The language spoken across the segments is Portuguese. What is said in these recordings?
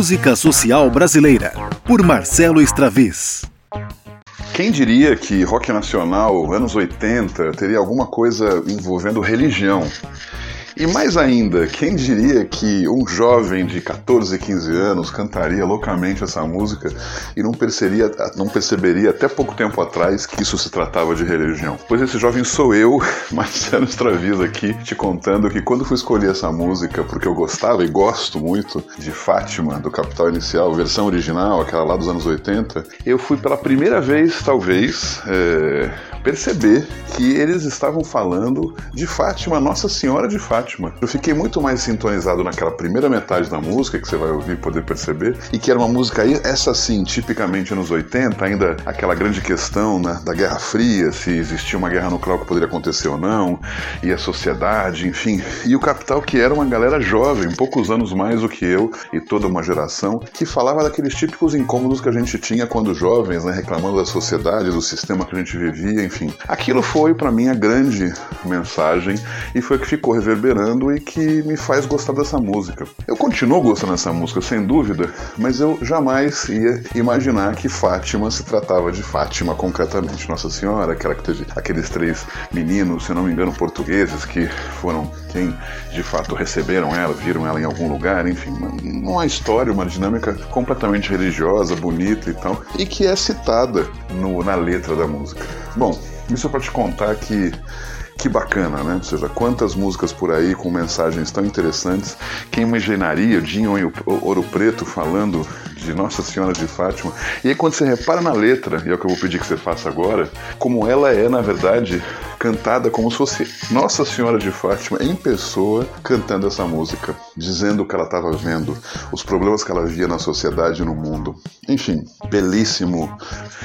Música Social Brasileira, por Marcelo Straviz. Quem diria que rock nacional, anos 80, teria alguma coisa envolvendo religião? E mais ainda, quem diria que um jovem de 14, 15 anos cantaria loucamente essa música e não perceberia, não perceberia até pouco tempo atrás que isso se tratava de religião? Pois esse jovem sou eu, Marcelo Straviz aqui, te contando que quando fui escolher essa música, porque eu gostava e gosto muito de Fátima, do Capital Inicial, versão original, aquela lá dos anos 80, eu fui pela primeira vez, talvez, é, perceber que eles estavam falando de Fátima, Nossa Senhora de Fátima. Eu fiquei muito mais sintonizado naquela primeira metade da música, que você vai ouvir e poder perceber, e que era uma música aí, essa sim, tipicamente anos 80, ainda aquela grande questão né, da Guerra Fria, se existia uma guerra nuclear que poderia acontecer ou não, e a sociedade, enfim. E o Capital, que era uma galera jovem, poucos anos mais do que eu e toda uma geração, que falava daqueles típicos incômodos que a gente tinha quando jovens, né, reclamando da sociedade, do sistema que a gente vivia, enfim. Aquilo foi, para mim, a grande mensagem e foi o que ficou reverberando e que me faz gostar dessa música. Eu continuo gostando dessa música, sem dúvida, mas eu jamais ia imaginar que Fátima se tratava de Fátima concretamente. Nossa Senhora, aquela que teve aqueles três meninos, se não me engano, portugueses, que foram quem de fato receberam ela, viram ela em algum lugar, enfim, uma, uma história, uma dinâmica completamente religiosa, bonita e tal, e que é citada no, na letra da música. Bom, isso é para te contar que que bacana, né? Ou seja, quantas músicas por aí com mensagens tão interessantes. Quem imaginaria Dinho Ouro Preto falando de Nossa Senhora de Fátima? E aí quando você repara na letra, e é o que eu vou pedir que você faça agora, como ela é, na verdade, cantada como se fosse Nossa Senhora de Fátima em pessoa cantando essa música, dizendo o que ela estava vendo, os problemas que ela via na sociedade e no mundo. Enfim, belíssimo.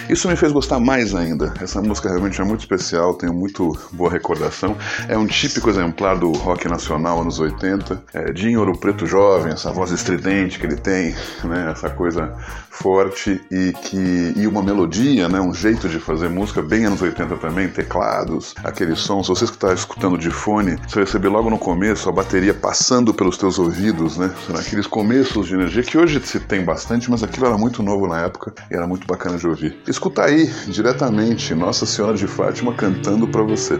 Isso me fez gostar mais ainda. Essa música realmente é muito especial, tenho muito boa recordação. É um típico exemplar do rock nacional anos 80. É, Dinho Ouro Preto jovem, essa voz estridente que ele tem, né, essa coisa forte e que e uma melodia, né, um jeito de fazer música bem anos 80 também, teclados, aquele som. Se você está escutando de fone, você vai receber logo no começo a bateria passando pelos teus ouvidos, né? Aqueles começos de energia que hoje se tem bastante, mas aquilo era muito novo na época e era muito bacana de ouvir. Escuta aí diretamente Nossa Senhora de Fátima cantando para você.